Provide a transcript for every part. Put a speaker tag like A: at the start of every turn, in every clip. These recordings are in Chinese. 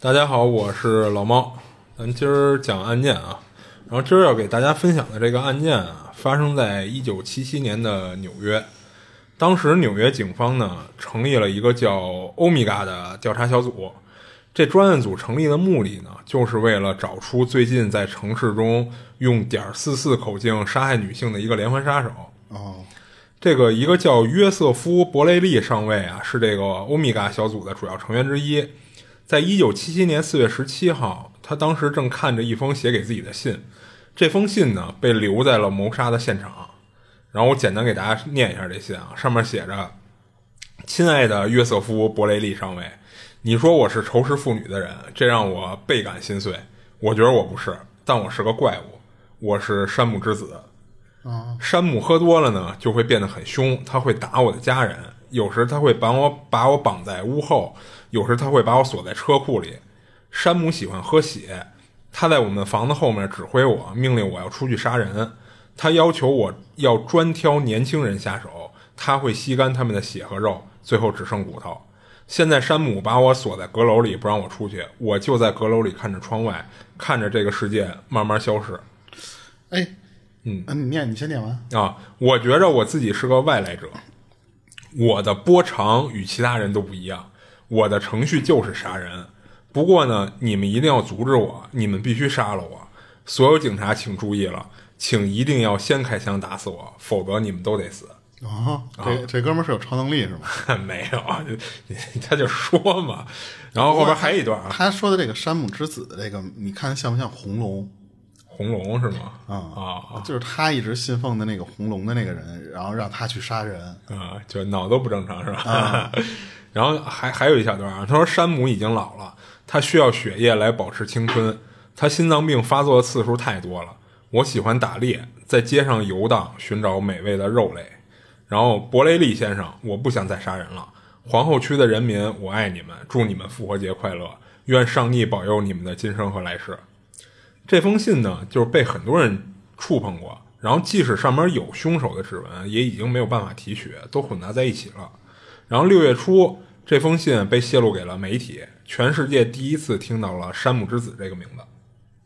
A: 大家好，我是老猫。咱今儿讲案件啊，然后今儿要给大家分享的这个案件啊，发生在一九七七年的纽约。当时纽约警方呢成立了一个叫欧米伽的调查小组。这专案组成立的目的呢，就是为了找出最近在城市中用点四四口径杀害女性的一个连环杀手。
B: 哦，
A: 这个一个叫约瑟夫·伯雷利上尉啊，是这个欧米伽小组的主要成员之一。在一九七七年四月十七号，他当时正看着一封写给自己的信，这封信呢被留在了谋杀的现场。然后我简单给大家念一下这信啊，上面写着：“亲爱的约瑟夫·伯雷利上尉，你说我是仇视妇女的人，这让我倍感心碎。我觉得我不是，但我是个怪物，我是山姆之子。山姆喝多了呢，就会变得很凶，他会打我的家人，有时他会把我把我绑在屋后，有时他会把我锁在车库里。山姆喜欢喝血，他在我们房子后面指挥我，命令我要出去杀人。他要求我要专挑年轻人下手，他会吸干他们的血和肉，最后只剩骨头。现在山姆把我锁在阁楼里，不让我出去，我就在阁楼里看着窗外，看着这个世界慢慢消失。
B: 哎，嗯，你念，你先念完。
A: 啊，我觉着我自己是个外来者，我的波长与其他人都不一样，我的程序就是杀人。不过呢，你们一定要阻止我，你们必须杀了我。所有警察请注意了，请一定要先开枪打死我，否则你们都得死。
B: 啊，这这哥们儿是有超能力是吗？
A: 没有，他就说嘛。然后后边还有一段啊，
B: 他说的这个山姆之子的这个，你看像不像红龙？
A: 红龙是吗？
B: 啊
A: 啊
B: 就是他一直信奉的那个红龙的那个人，然后让他去杀人。
A: 啊，就脑都不正常是吧？然后还还有一小段啊，他说山姆已经老了，他需要血液来保持青春，他心脏病发作的次数太多了。我喜欢打猎，在街上游荡，寻找美味的肉类。然后伯雷利先生，我不想再杀人了。皇后区的人民，我爱你们，祝你们复活节快乐，愿上帝保佑你们的今生和来世。这封信呢，就是被很多人触碰过，然后即使上面有凶手的指纹，也已经没有办法提取，都混杂在一起了。然后六月初，这封信被泄露给了媒体，全世界第一次听到了山姆之子这个名字。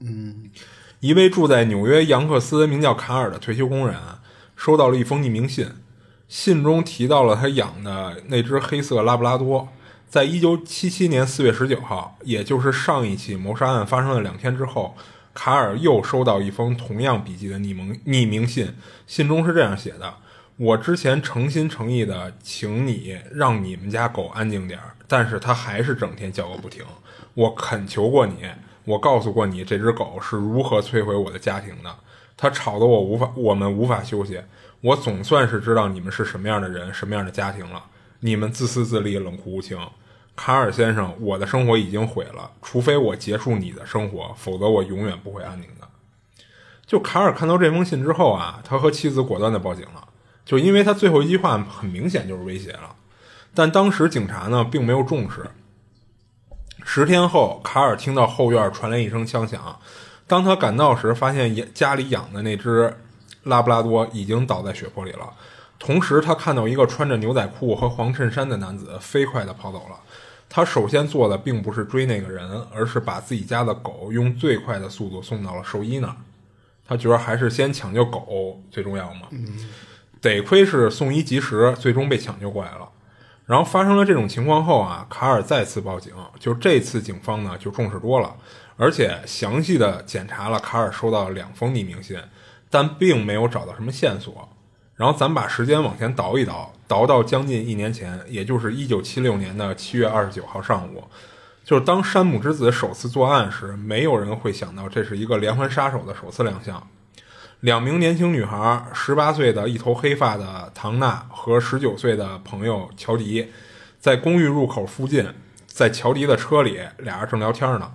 B: 嗯，
A: 一位住在纽约杨克斯名叫卡尔的退休工人啊，收到了一封匿名信，信中提到了他养的那只黑色拉布拉多。在一九七七年四月十九号，也就是上一起谋杀案发生的两天之后，卡尔又收到一封同样笔迹的匿名匿名信，信中是这样写的：“我之前诚心诚意的请你让你们家狗安静点儿，但是它还是整天叫个不停。我恳求过你，我告诉过你这只狗是如何摧毁我的家庭的，它吵得我无法，我们无法休息。我总算是知道你们是什么样的人，什么样的家庭了。你们自私自利，冷酷无情。卡尔先生，我的生活已经毁了，除非我结束你的生活，否则我永远不会安宁的。就卡尔看到这封信之后啊，他和妻子果断的报警了，就因为他最后一句话很明显就是威胁了。但当时警察呢并没有重视。十天后，卡尔听到后院传来一声枪响，当他赶到时，发现家里养的那只拉布拉多已经倒在血泊里了。同时，他看到一个穿着牛仔裤和黄衬衫的男子飞快地跑走了。他首先做的并不是追那个人，而是把自己家的狗用最快的速度送到了兽医那儿。他觉得还是先抢救狗最重要嘛。得亏是送医及时，最终被抢救过来了。然后发生了这种情况后啊，卡尔再次报警。就这次警方呢就重视多了，而且详细的检查了卡尔收到两封匿名信，但并没有找到什么线索。然后咱把时间往前倒一倒，倒到将近一年前，也就是一九七六年的七月二十九号上午，就是当山姆之子首次作案时，没有人会想到这是一个连环杀手的首次亮相。两名年轻女孩，十八岁的一头黑发的唐娜和十九岁的朋友乔迪，在公寓入口附近，在乔迪的车里，俩人正聊天呢。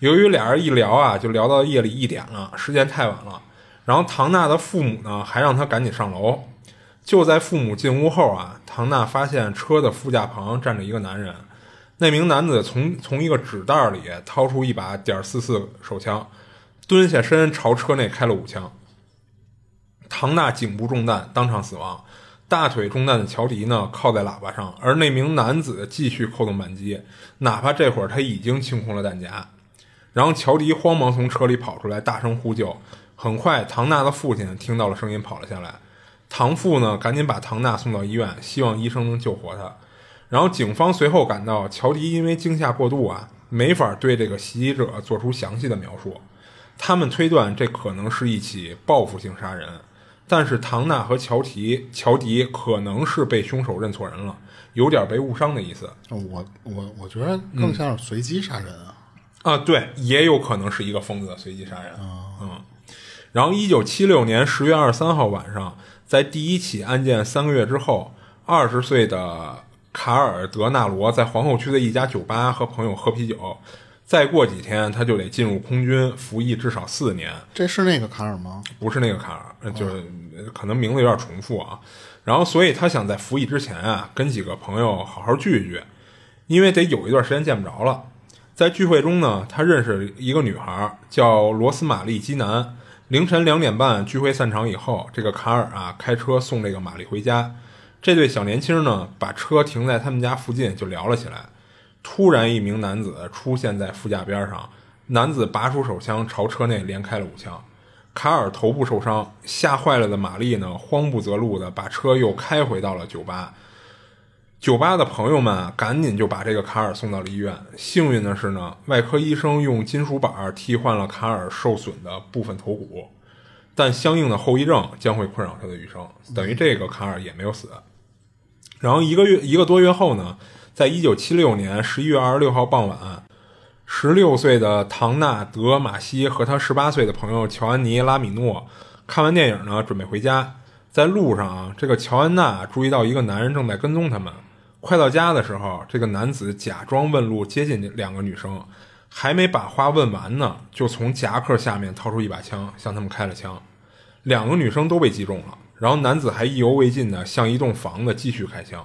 A: 由于俩人一聊啊，就聊到夜里一点了，时间太晚了。然后唐娜的父母呢，还让他赶紧上楼。就在父母进屋后啊，唐娜发现车的副驾旁站着一个男人。那名男子从从一个纸袋里掏出一把点四四手枪，蹲下身朝车内开了五枪。唐娜颈部中弹，当场死亡。大腿中弹的乔迪呢，靠在喇叭上，而那名男子继续扣动扳机，哪怕这会儿他已经清空了弹夹。然后乔迪慌忙从车里跑出来，大声呼救。很快，唐娜的父亲听到了声音，跑了下来。唐父呢，赶紧把唐娜送到医院，希望医生能救活她。然后警方随后赶到，乔迪因为惊吓过度啊，没法对这个袭击者做出详细的描述。他们推断这可能是一起报复性杀人。但是唐娜和乔提乔迪可能是被凶手认错人了，有点被误伤的意思。
B: 我我我觉得更像是随机杀人啊。
A: 啊，对，也有可能是一个疯子的随机杀人。嗯。然后，一九七六年十月二十三号晚上，在第一起案件三个月之后，二十岁的卡尔德纳罗在皇后区的一家酒吧和朋友喝啤酒。再过几天，他就得进入空军服役至少四年。
B: 这是那个卡尔吗？
A: 不是那个卡尔，就是可能名字有点重复啊。然后，所以他想在服役之前啊，跟几个朋友好好聚一聚，因为得有一段时间见不着了。在聚会中呢，他认识一个女孩，叫罗斯玛丽基南。凌晨两点半，聚会散场以后，这个卡尔啊开车送这个玛丽回家。这对小年轻呢，把车停在他们家附近，就聊了起来。突然，一名男子出现在副驾边上。男子拔出手枪，朝车内连开了五枪。卡尔头部受伤，吓坏了的玛丽呢，慌不择路的把车又开回到了酒吧。酒吧的朋友们赶紧就把这个卡尔送到了医院。幸运的是呢，外科医生用金属板替换了卡尔受损的部分头骨，但相应的后遗症将会困扰他的余生。等于这个卡尔也没有死。然后一个月一个多月后呢？在一九七六年十一月二十六号傍晚，十六岁的唐纳德·马西和他十八岁的朋友乔安妮·拉米诺看完电影呢，准备回家。在路上啊，这个乔安娜注意到一个男人正在跟踪他们。快到家的时候，这个男子假装问路接近两个女生，还没把话问完呢，就从夹克下面掏出一把枪向他们开了枪。两个女生都被击中了，然后男子还意犹未尽的向一栋房子继续开枪。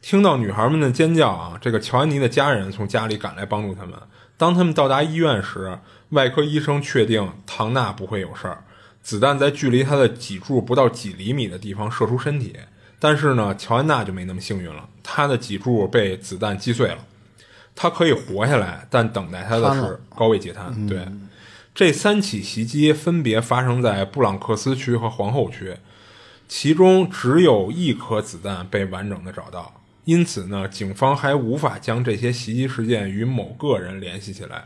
A: 听到女孩们的尖叫啊，这个乔安妮的家人从家里赶来帮助他们。当他们到达医院时，外科医生确定唐娜不会有事儿。子弹在距离他的脊柱不到几厘米的地方射出身体，但是呢，乔安娜就没那么幸运了，她的脊柱被子弹击碎了。她可以活下来，但等待她的是高位截瘫。对，这三起袭击分别发生在布朗克斯区和皇后区，其中只有一颗子弹被完整的找到。因此呢，警方还无法将这些袭击事件与某个人联系起来。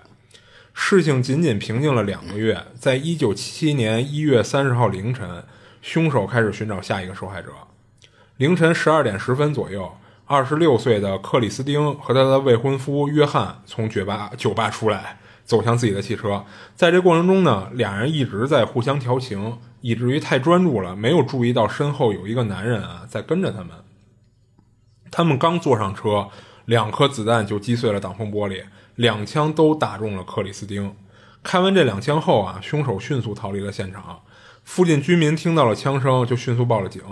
A: 事情仅仅平静了两个月，在一九七七年一月三十号凌晨，凶手开始寻找下一个受害者。凌晨十二点十分左右，二十六岁的克里斯汀和他的未婚夫约翰从酒吧酒吧出来，走向自己的汽车。在这过程中呢，俩人一直在互相调情，以至于太专注了，没有注意到身后有一个男人啊在跟着他们。他们刚坐上车，两颗子弹就击碎了挡风玻璃，两枪都打中了克里斯汀。开完这两枪后啊，凶手迅速逃离了现场。附近居民听到了枪声，就迅速报了警。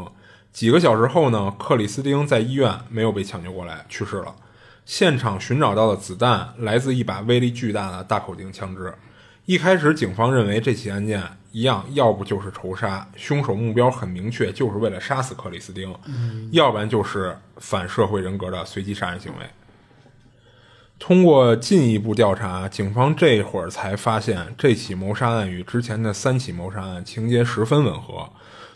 A: 几个小时后呢，克里斯汀在医院没有被抢救过来，去世了。现场寻找到的子弹来自一把威力巨大的大口径枪支。一开始，警方认为这起案件。一样，要不就是仇杀，凶手目标很明确，就是为了杀死克里斯汀；要不然就是反社会人格的随机杀人行为。通过进一步调查，警方这会儿才发现，这起谋杀案与之前的三起谋杀案情节十分吻合。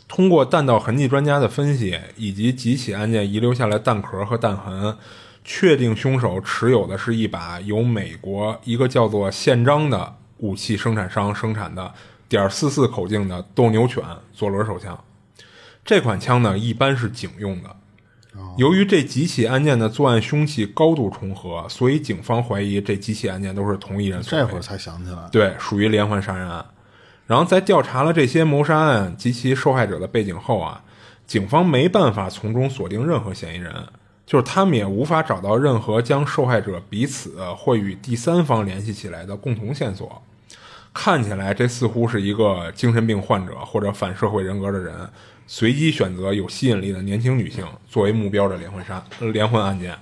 A: 通过弹道痕迹专家的分析，以及几起案件遗留下来弹壳和弹痕，确定凶手持有的是一把由美国一个叫做宪章的武器生产商生产的。点四四口径的斗牛犬左轮手枪，这款枪呢一般是警用的。由于这几起案件的作案凶器高度重合，所以警方怀疑这几起案件都是同一人。
B: 这会儿才想起来，
A: 对，属于连环杀人案。然后在调查了这些谋杀案及其受害者的背景后啊，警方没办法从中锁定任何嫌疑人。就是他们也无法找到任何将受害者彼此或与第三方联系起来的共同线索。看起来这似乎是一个精神病患者或者反社会人格的人随机选择有吸引力的年轻女性作为目标的连环杀、呃连环案件。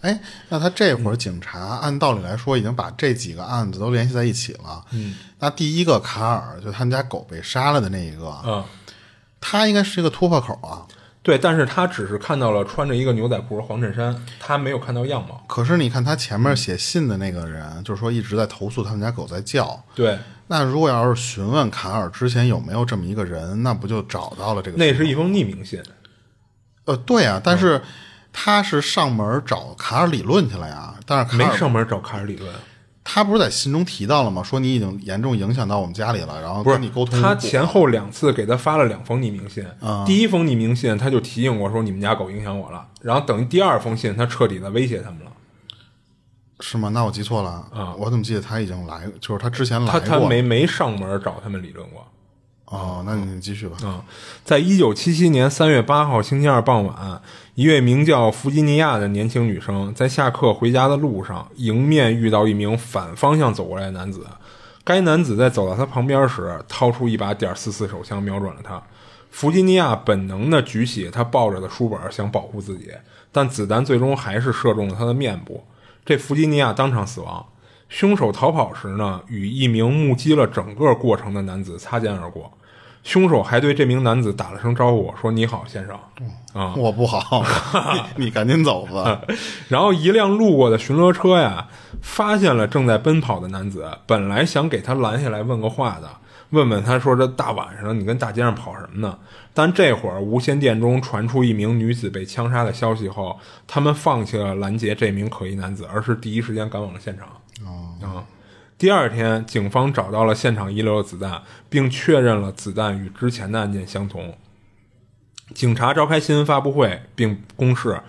B: 哎，那他这会儿警察按道理来说已经把这几个案子都联系在一起了。嗯，那第一个卡尔就他们家狗被杀了的那一个，
A: 嗯，
B: 他应该是一个突破口啊。
A: 对，但是他只是看到了穿着一个牛仔裤和黄衬衫，他没有看到样貌。
B: 可是你看他前面写信的那个人，就是说一直在投诉他们家狗在叫。
A: 对，
B: 那如果要是询问卡尔之前有没有这么一个人，那不就找到了这个？
A: 那是一封匿名信。
B: 呃，对啊，但是他是上门找卡尔理论去了呀。但是卡
A: 没上门找卡尔理论，
B: 他不是在信中提到了吗？说你已经严重影响到我们家里了，然后
A: 不是
B: 跟你沟通。
A: 他前后两次给他发了两封匿名信。
B: 啊
A: 第一封匿名信他就提醒我说你们家狗影响我了，然后等于第二封信他彻底的威胁他们了。
B: 是吗？那我记错了
A: 啊
B: 我怎么记得他已经来，就是他之前来
A: 他
B: 过？
A: 他没没上门找他们理论过。
B: 哦，那你继续吧。
A: 啊，在一九七七年三月八号星期二傍晚，一位名叫弗吉尼亚的年轻女生在下课回家的路上，迎面遇到一名反方向走过来的男子。该男子在走到她旁边时，掏出一把点四四手枪瞄准了她。弗吉尼亚本能地举起她抱着的书本，想保护自己，但子弹最终还是射中了她的面部。这弗吉尼亚当场死亡。凶手逃跑时呢，与一名目击了整个过程的男子擦肩而过。凶手还对这名男子打了声招呼，说：“你好，先生。”啊，
B: 我不好，你你赶紧走吧。
A: 然后一辆路过的巡逻车呀，发现了正在奔跑的男子，本来想给他拦下来问个话的，问问他说这大晚上你跟大街上跑什么呢？但这会儿无线电中传出一名女子被枪杀的消息后，他们放弃了拦截这名可疑男子，而是第一时间赶往了现场。
B: 哦，
A: 啊，第二天，警方找到了现场遗留的子弹，并确认了子弹与之前的案件相同。警察召开新闻发布会，并公示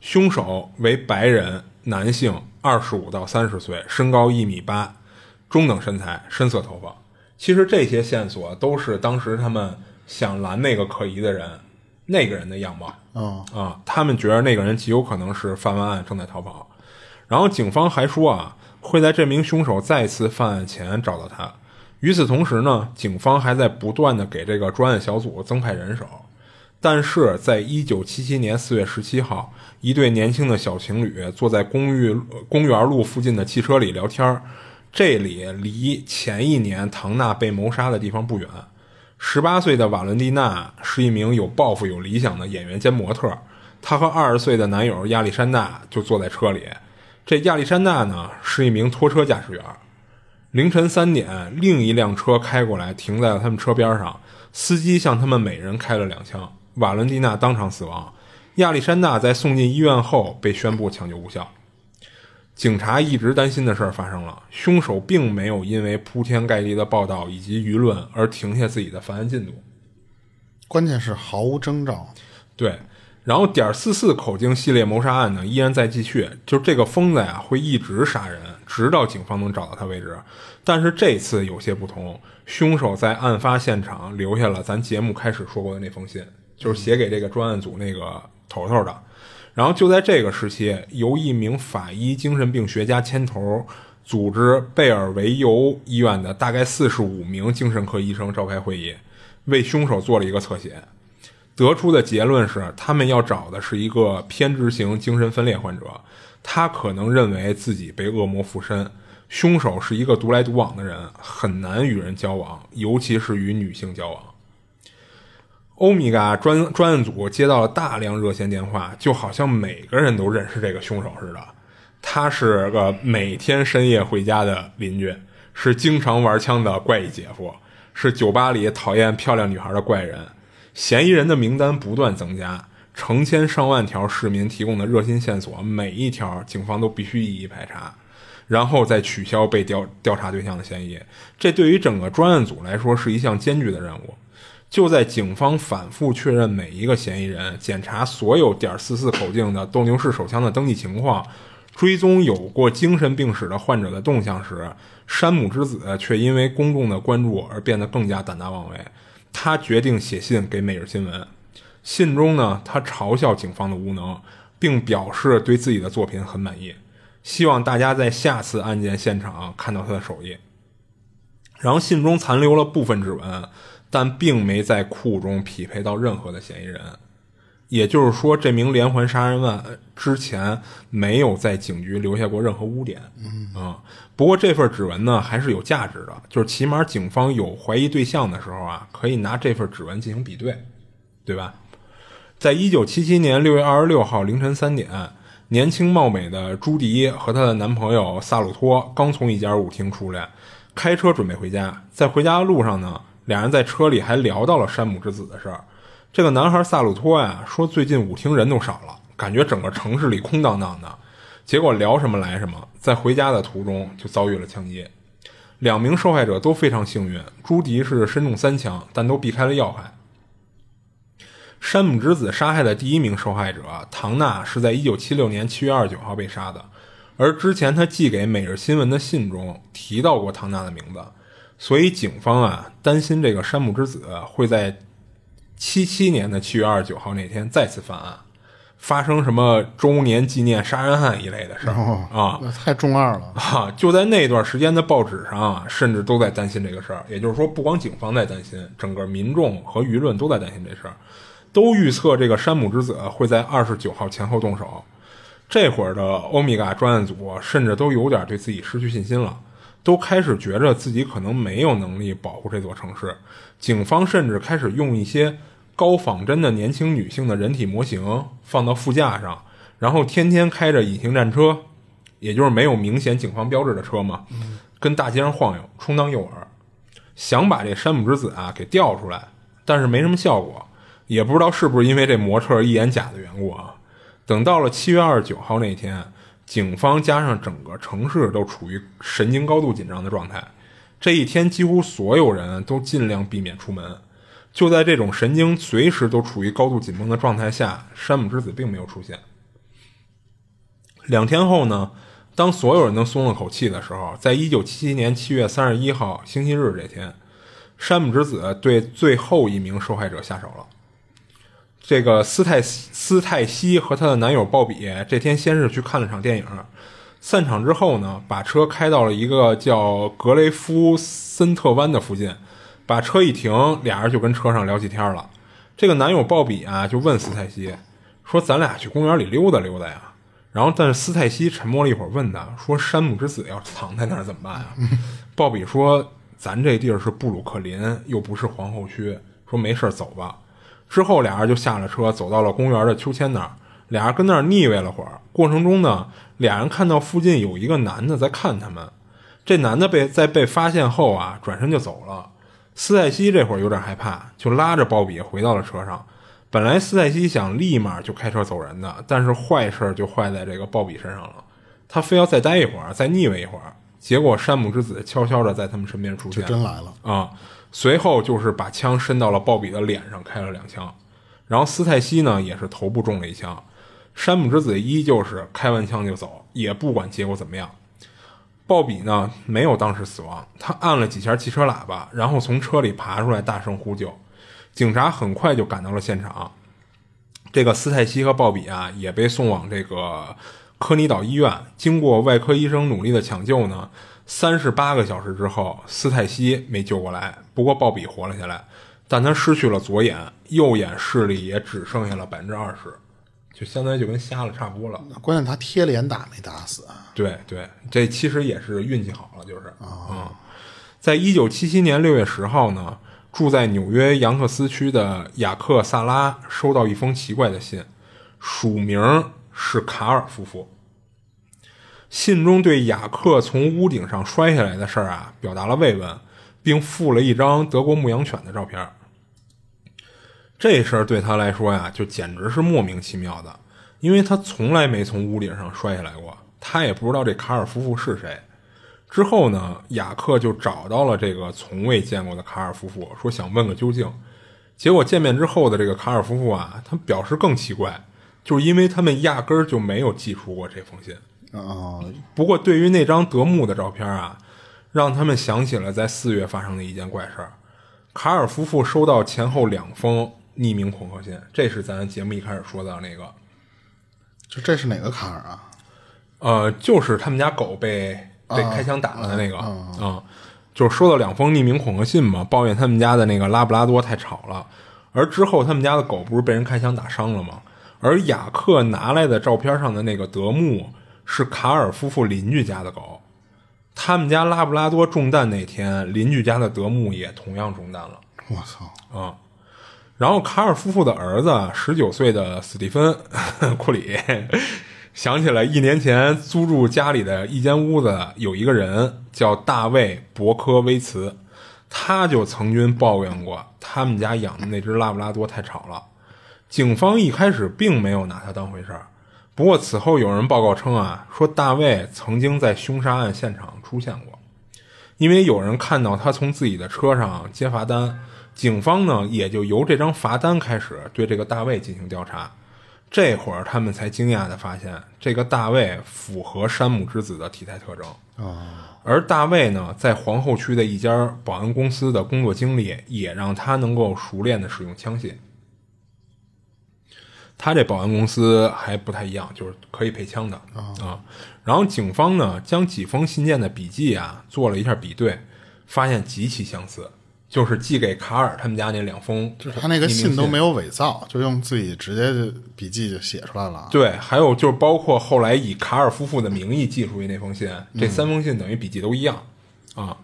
A: 凶手为白人男性，二十五到三十岁，身高一米八，中等身材，深色头发。其实这些线索都是当时他们想拦那个可疑的人，那个人的样貌。
B: 嗯，
A: 啊，他们觉得那个人极有可能是犯完案正在逃跑。然后警方还说啊，会在这名凶手再次犯案前找到他。与此同时呢，警方还在不断的给这个专案小组增派人手。但是在一九七七年四月十七号，一对年轻的小情侣坐在公寓公园路附近的汽车里聊天儿这里离前一年唐娜被谋杀的地方不远。十八岁的瓦伦蒂娜是一名有抱负、有理想的演员兼模特，她和二十岁的男友亚历山大就坐在车里。这亚历山大呢是一名拖车驾驶员。凌晨三点，另一辆车开过来，停在了他们车边上。司机向他们每人开了两枪，瓦伦蒂娜当场死亡。亚历山大在送进医院后被宣布抢救无效。警察一直担心的事儿发生了，凶手并没有因为铺天盖地的报道以及舆论而停下自己的犯案进度。
B: 关键是毫无征兆。
A: 对，然后点四四口径系列谋杀案呢依然在继续，就这个疯子呀会一直杀人，直到警方能找到他为止。但是这次有些不同，凶手在案发现场留下了咱节目开始说过的那封信，就是写给这个专案组那个头头的。然后就在这个时期，由一名法医精神病学家牵头，组织贝尔维尤医院的大概四十五名精神科医生召开会议，为凶手做了一个侧写。得出的结论是，他们要找的是一个偏执型精神分裂患者，他可能认为自己被恶魔附身。凶手是一个独来独往的人，很难与人交往，尤其是与女性交往。欧米伽专专案组接到了大量热线电话，就好像每个人都认识这个凶手似的。他是个每天深夜回家的邻居，是经常玩枪的怪异姐夫，是酒吧里讨厌漂亮女孩的怪人。嫌疑人的名单不断增加，成千上万条市民提供的热心线索，每一条警方都必须一一排查，然后再取消被调调查对象的嫌疑。这对于整个专案组来说是一项艰巨的任务。就在警方反复确认每一个嫌疑人、检查所有点四四口径的斗牛士手枪的登记情况、追踪有过精神病史的患者的动向时，山姆之子却因为公众的关注而变得更加胆大妄为。他决定写信给《每日新闻》，信中呢，他嘲笑警方的无能，并表示对自己的作品很满意，希望大家在下次案件现场看到他的手艺。然后信中残留了部分指纹，但并没在库中匹配到任何的嫌疑人。也就是说，这名连环杀人犯之前没有在警局留下过任何污点。嗯不过这份指纹呢，还是有价值的，就是起码警方有怀疑对象的时候啊，可以拿这份指纹进行比对，对吧？在一九七七年六月二十六号凌晨三点，年轻貌美的朱迪和她的男朋友萨鲁托刚从一家舞厅出来，开车准备回家。在回家的路上呢，俩人在车里还聊到了山姆之子的事儿。这个男孩萨鲁托呀，说最近舞厅人都少了，感觉整个城市里空荡荡的。结果聊什么来什么，在回家的途中就遭遇了枪击。两名受害者都非常幸运，朱迪是身中三枪，但都避开了要害。山姆之子杀害的第一名受害者唐娜是在1976年7月29号被杀的，而之前他寄给《每日新闻》的信中提到过唐娜的名字，所以警方啊担心这个山姆之子会在。七七年的七月二十九号那天再次犯案，发生什么周年纪念杀人案一类的事儿啊？
B: 那太中二了
A: 啊！就在那段时间的报纸上啊，甚至都在担心这个事儿。也就是说，不光警方在担心，整个民众和舆论都在担心这事儿，都预测这个山姆之子会在二十九号前后动手。这会儿的欧米伽专案组甚至都有点对自己失去信心了，都开始觉着自己可能没有能力保护这座城市。警方甚至开始用一些。高仿真的年轻女性的人体模型放到副驾上，然后天天开着隐形战车，也就是没有明显警方标志的车嘛，跟大街上晃悠，充当诱饵，想把这山姆之子啊给调出来，但是没什么效果，也不知道是不是因为这模特一眼假的缘故啊。等到了七月二十九号那天，警方加上整个城市都处于神经高度紧张的状态，这一天几乎所有人都尽量避免出门。就在这种神经随时都处于高度紧绷的状态下，山姆之子并没有出现。两天后呢，当所有人都松了口气的时候，在一九七七年七月三十一号星期日这天，山姆之子对最后一名受害者下手了。这个斯泰斯泰西和她的男友鲍比这天先是去看了场电影，散场之后呢，把车开到了一个叫格雷夫森特湾的附近。把车一停，俩人就跟车上聊起天了。这个男友鲍比啊，就问斯泰西说：“咱俩去公园里溜达溜达呀？”然后，但是斯泰西沉默了一会儿，问他说：“山姆之子要藏在那儿怎么办啊？” 鲍比说：“咱这地儿是布鲁克林，又不是皇后区。”说：“没事走吧。”之后，俩人就下了车，走到了公园的秋千那儿。俩人跟那儿腻歪了会儿。过程中呢，俩人看到附近有一个男的在看他们。这男的被在被发现后啊，转身就走了。斯泰西这会儿有点害怕，就拉着鲍比回到了车上。本来斯泰西想立马就开车走人的，但是坏事就坏在这个鲍比身上了。他非要再待一会儿，再腻歪一会儿。结果山姆之子悄悄的在他们身边出现，
B: 真来了
A: 啊！随后就是把枪伸到了鲍比的脸上，开了两枪。然后斯泰西呢，也是头部中了一枪。山姆之子依旧是开完枪就走，也不管结果怎么样。鲍比呢没有当时死亡，他按了几下汽车喇叭，然后从车里爬出来，大声呼救。警察很快就赶到了现场。这个斯泰西和鲍比啊也被送往这个科尼岛医院。经过外科医生努力的抢救呢，三十八个小时之后，斯泰西没救过来，不过鲍比活了下来，但他失去了左眼，右眼视力也只剩下了百分之二十。就相当于就跟瞎了差不多了。
B: 关键他贴脸打没打死啊。
A: 对对，这其实也是运气好了，就是啊。在一九七七年六月十号呢，住在纽约杨克斯区的雅克·萨拉收到一封奇怪的信，署名是卡尔夫妇。信中对雅克从屋顶上摔下来的事儿啊，表达了慰问，并附了一张德国牧羊犬的照片。这事儿对他来说呀，就简直是莫名其妙的，因为他从来没从屋顶上摔下来过，他也不知道这卡尔夫妇是谁。之后呢，雅克就找到了这个从未见过的卡尔夫妇，说想问个究竟。结果见面之后的这个卡尔夫妇啊，他表示更奇怪，就是因为他们压根儿就没有寄出过这封信
B: 啊。
A: 不过对于那张德牧的照片啊，让他们想起了在四月发生的一件怪事儿。卡尔夫妇收到前后两封。匿名恐吓信，这是咱节目一开始说的那个。
B: 就这是哪个卡尔啊？
A: 呃，就是他们家狗被被开枪打的那个啊，就是收到两封匿名恐吓信嘛，抱怨他们家的那个拉布拉多太吵了。而之后他们家的狗不是被人开枪打伤了吗？而雅克拿来的照片上的那个德牧是卡尔夫妇邻居家的狗，他们家拉布拉多中弹那天，邻居家的德牧也同样中弹了。
B: 我操！
A: 啊，然后卡尔夫妇的儿子十九岁的史蒂芬 库里想起来一年前租住家里的一间屋子有一个人叫大卫伯科威茨，他就曾经抱怨过他们家养的那只拉布拉多太吵了。警方一开始并没有拿他当回事儿，不过此后有人报告称啊，说大卫曾经在凶杀案现场出现过，因为有人看到他从自己的车上接罚单，警方呢也就由这张罚单开始对这个大卫进行调查。这会儿他们才惊讶地发现，这个大卫符合山姆之子的体态特征而大卫呢，在皇后区的一家保安公司的工作经历，也让他能够熟练地使用枪械。他这保安公司还不太一样，就是可以配枪的啊。然后警方呢，将几封信件的笔记啊做了一下比对，发现极其相似，就是寄给卡尔他们家那两封，
B: 就是他那个信都没有伪造，就用自己直接就笔记就写出来了。
A: 对，还有就是包括后来以卡尔夫妇的名义寄出去那封信，这三封信等于笔记都一样啊。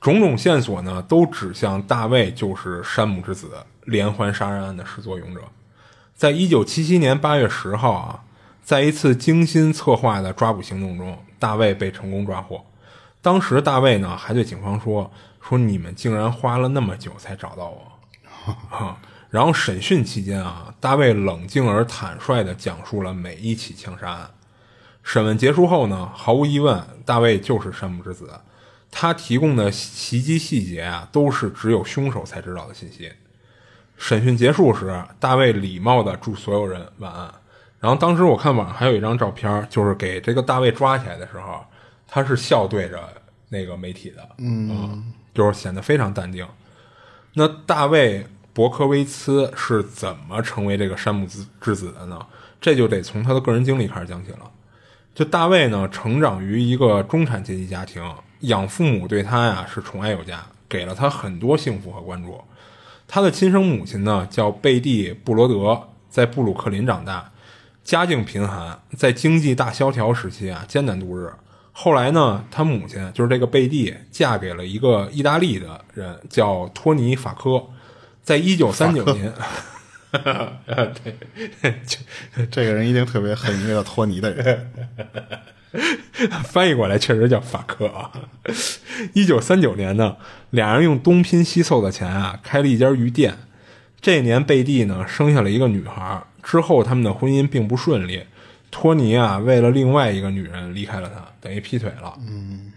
A: 种种线索呢，都指向大卫就是山姆之子连环杀人案的始作俑者。在一九七七年八月十号啊，在一次精心策划的抓捕行动中，大卫被成功抓获。当时大卫呢还对警方说：“说你们竟然花了那么久才找到我。”啊，然后审讯期间啊，大卫冷静而坦率地讲述了每一起枪杀案。审问结束后呢，毫无疑问，大卫就是山姆之子。他提供的袭击细节啊，都是只有凶手才知道的信息。审讯结束时，大卫礼貌地祝所有人晚安。然后当时我看网上还有一张照片，就是给这个大卫抓起来的时候，他是笑对着那个媒体的，嗯，就是显得非常淡定。那大卫伯科维茨是怎么成为这个山姆之之子的呢？这就得从他的个人经历开始讲起了。就大卫呢，成长于一个中产阶级家庭，养父母对他呀是宠爱有加，给了他很多幸福和关注。他的亲生母亲呢，叫贝蒂·布罗德，在布鲁克林长大，家境贫寒，在经济大萧条时期啊，艰难度日。后来呢，他母亲就是这个贝蒂，嫁给了一个意大利的人，叫托尼·法科。在一九三九年，对，
B: 这个人一定特别恨一个叫托尼的人。
A: 翻译过来确实叫法克啊。一九三九年呢，俩人用东拼西凑的钱啊，开了一家鱼店。这年贝蒂呢生下了一个女孩，之后他们的婚姻并不顺利。托尼啊，为了另外一个女人离开了他，等于劈腿了。嗯，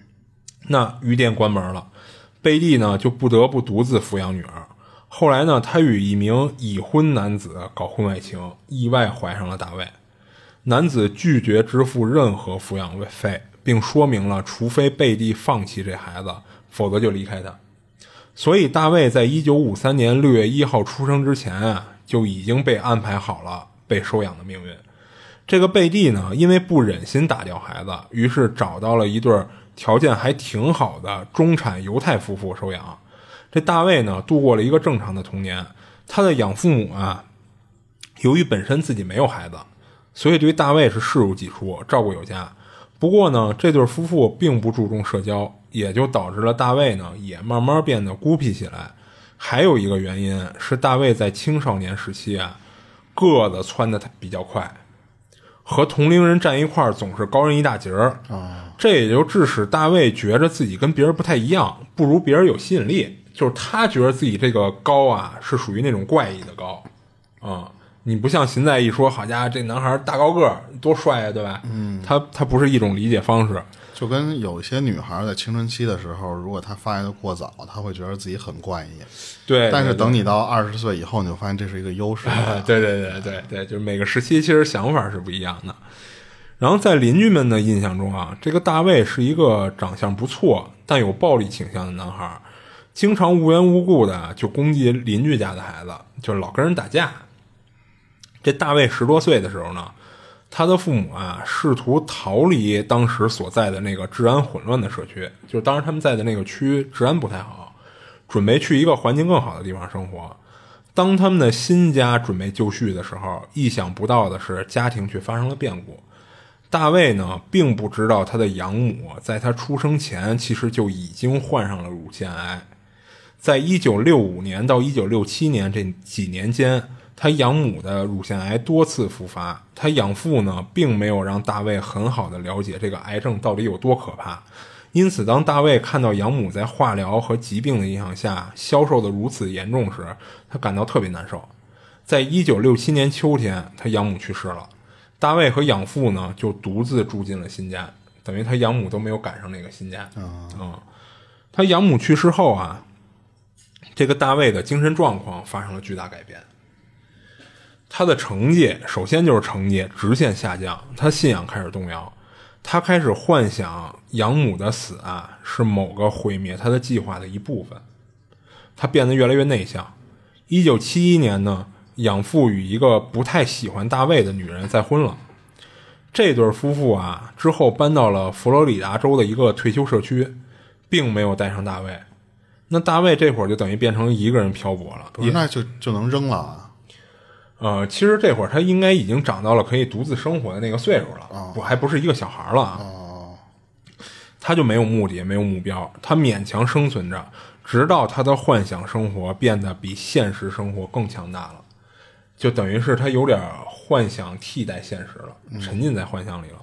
A: 那鱼店关门了，贝蒂呢就不得不独自抚养女儿。后来呢，她与一名已婚男子搞婚外情，意外怀上了大卫。男子拒绝支付任何抚养费，并说明了，除非贝蒂放弃这孩子，否则就离开他。所以，大卫在一九五三年六月一号出生之前啊，就已经被安排好了被收养的命运。这个贝蒂呢，因为不忍心打掉孩子，于是找到了一对条件还挺好的中产犹太夫妇收养。这大卫呢，度过了一个正常的童年。他的养父母啊，由于本身自己没有孩子。所以对大卫是视如己出，照顾有加。不过呢，这对夫妇并不注重社交，也就导致了大卫呢也慢慢变得孤僻起来。还有一个原因是，大卫在青少年时期啊，个子蹿的比较快，和同龄人站一块儿总是高人一大截儿啊。这也就致使大卫觉着自己跟别人不太一样，不如别人有吸引力。就是他觉得自己这个高啊，是属于那种怪异的高啊。你不像现在一说，好家伙，这男孩大高个儿多帅啊，对吧？嗯，他他不是一种理解方式，
B: 就跟有些女孩在青春期的时候，如果她发育的过早，她会觉得自己很怪异。
A: 对，
B: 但是等你到二十岁以后，你就发现这是一个优势。
A: 对对对对对，就是每个时期其实想法是不一样的。然后在邻居们的印象中啊，这个大卫是一个长相不错但有暴力倾向的男孩，经常无缘无故的就攻击邻居家的孩子，就是老跟人打架。这大卫十多岁的时候呢，他的父母啊，试图逃离当时所在的那个治安混乱的社区，就是当时他们在的那个区治安不太好，准备去一个环境更好的地方生活。当他们的新家准备就绪的时候，意想不到的是，家庭却发生了变故。大卫呢，并不知道他的养母在他出生前其实就已经患上了乳腺癌。在一九六五年到一九六七年这几年间。他养母的乳腺癌多次复发，他养父呢并没有让大卫很好的了解这个癌症到底有多可怕，因此当大卫看到养母在化疗和疾病的影响下消瘦的如此严重时，他感到特别难受。在一九六七年秋天，他养母去世了，大卫和养父呢就独自住进了新家，等于他养母都没有赶上那个新家。嗯，他养母去世后啊，这个大卫的精神状况发生了巨大改变。他的成绩首先就是成绩直线下降，他信仰开始动摇，他开始幻想养母的死啊是某个毁灭他的计划的一部分，他变得越来越内向。一九七一年呢，养父与一个不太喜欢大卫的女人再婚了，这对夫妇啊之后搬到了佛罗里达州的一个退休社区，并没有带上大卫。那大卫这会儿就等于变成一个人漂泊了，
B: 那就就能扔了。
A: 呃，其实这会儿他应该已经长到了可以独自生活的那个岁数了，不还不是一个小孩了啊。他就没有目的，没有目标，他勉强生存着，直到他的幻想生活变得比现实生活更强大了，就等于是他有点幻想替代现实了，沉浸在幻想里了。